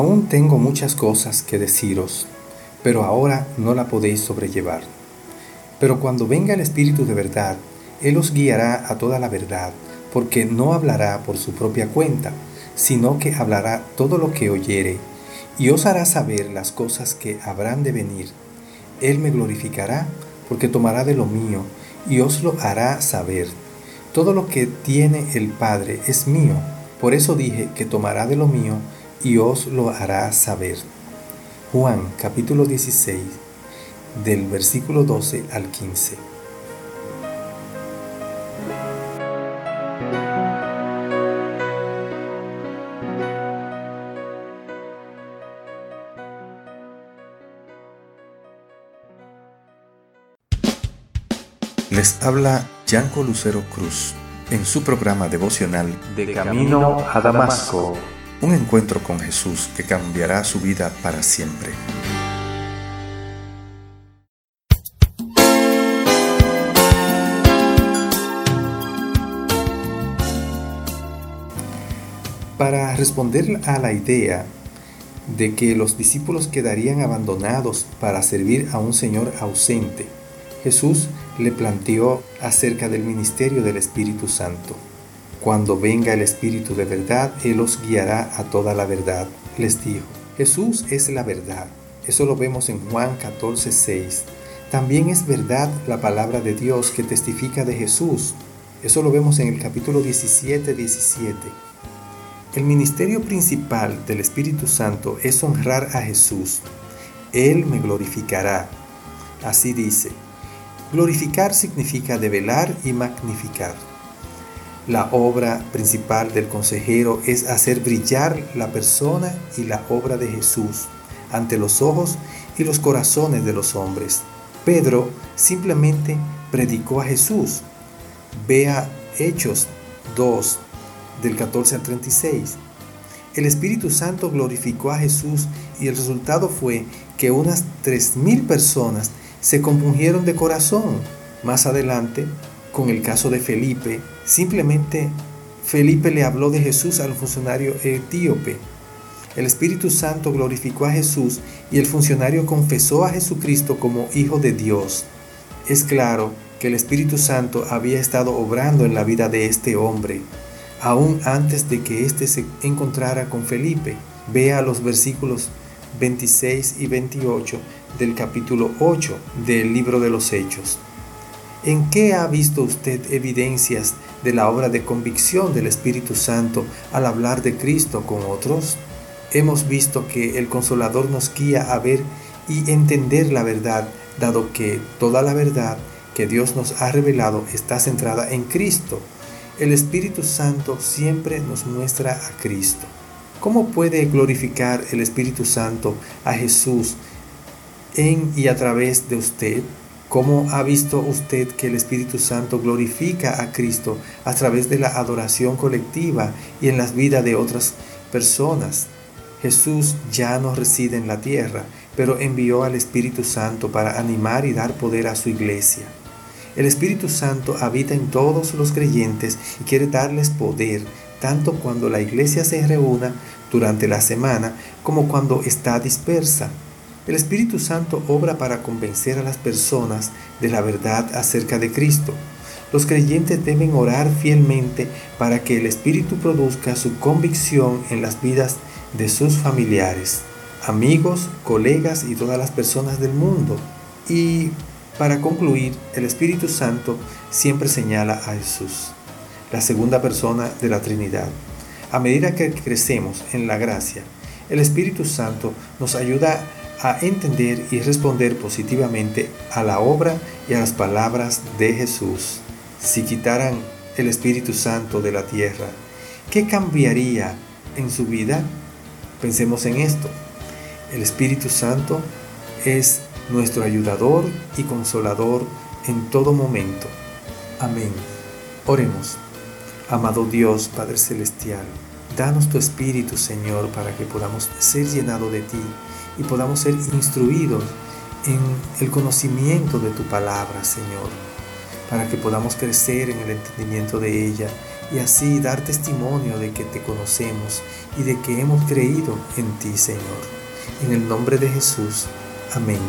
Aún tengo muchas cosas que deciros, pero ahora no la podéis sobrellevar. Pero cuando venga el Espíritu de verdad, Él os guiará a toda la verdad, porque no hablará por su propia cuenta, sino que hablará todo lo que oyere, y os hará saber las cosas que habrán de venir. Él me glorificará, porque tomará de lo mío, y os lo hará saber. Todo lo que tiene el Padre es mío, por eso dije que tomará de lo mío, y os lo hará saber. Juan capítulo 16 del versículo 12 al 15. Les habla Yanco Lucero Cruz en su programa devocional De Camino a Damasco un encuentro con Jesús que cambiará su vida para siempre. Para responder a la idea de que los discípulos quedarían abandonados para servir a un Señor ausente, Jesús le planteó acerca del ministerio del Espíritu Santo. Cuando venga el Espíritu de verdad, Él os guiará a toda la verdad, les dijo. Jesús es la verdad. Eso lo vemos en Juan 14, 6. También es verdad la palabra de Dios que testifica de Jesús. Eso lo vemos en el capítulo 17, 17. El ministerio principal del Espíritu Santo es honrar a Jesús. Él me glorificará. Así dice. Glorificar significa develar y magnificar. La obra principal del consejero es hacer brillar la persona y la obra de Jesús ante los ojos y los corazones de los hombres. Pedro simplemente predicó a Jesús. Vea Hechos 2 del 14 al 36. El Espíritu Santo glorificó a Jesús y el resultado fue que unas 3.000 personas se compungieron de corazón. Más adelante, con el caso de Felipe, simplemente Felipe le habló de Jesús al funcionario etíope. El Espíritu Santo glorificó a Jesús y el funcionario confesó a Jesucristo como Hijo de Dios. Es claro que el Espíritu Santo había estado obrando en la vida de este hombre, aún antes de que éste se encontrara con Felipe. Vea los versículos 26 y 28 del capítulo 8 del libro de los Hechos. ¿En qué ha visto usted evidencias de la obra de convicción del Espíritu Santo al hablar de Cristo con otros? Hemos visto que el Consolador nos guía a ver y entender la verdad, dado que toda la verdad que Dios nos ha revelado está centrada en Cristo. El Espíritu Santo siempre nos muestra a Cristo. ¿Cómo puede glorificar el Espíritu Santo a Jesús en y a través de usted? ¿Cómo ha visto usted que el Espíritu Santo glorifica a Cristo a través de la adoración colectiva y en las vidas de otras personas? Jesús ya no reside en la tierra, pero envió al Espíritu Santo para animar y dar poder a su iglesia. El Espíritu Santo habita en todos los creyentes y quiere darles poder, tanto cuando la iglesia se reúna durante la semana como cuando está dispersa. El Espíritu Santo obra para convencer a las personas de la verdad acerca de Cristo. Los creyentes deben orar fielmente para que el Espíritu produzca su convicción en las vidas de sus familiares, amigos, colegas y todas las personas del mundo. Y para concluir, el Espíritu Santo siempre señala a Jesús, la segunda persona de la Trinidad. A medida que crecemos en la gracia, el Espíritu Santo nos ayuda a a entender y responder positivamente a la obra y a las palabras de Jesús. Si quitaran el Espíritu Santo de la tierra, ¿qué cambiaría en su vida? Pensemos en esto. El Espíritu Santo es nuestro ayudador y consolador en todo momento. Amén. Oremos. Amado Dios, Padre Celestial, danos tu Espíritu, Señor, para que podamos ser llenados de ti y podamos ser instruidos en el conocimiento de tu palabra, Señor, para que podamos crecer en el entendimiento de ella y así dar testimonio de que te conocemos y de que hemos creído en ti, Señor. En el nombre de Jesús. Amén.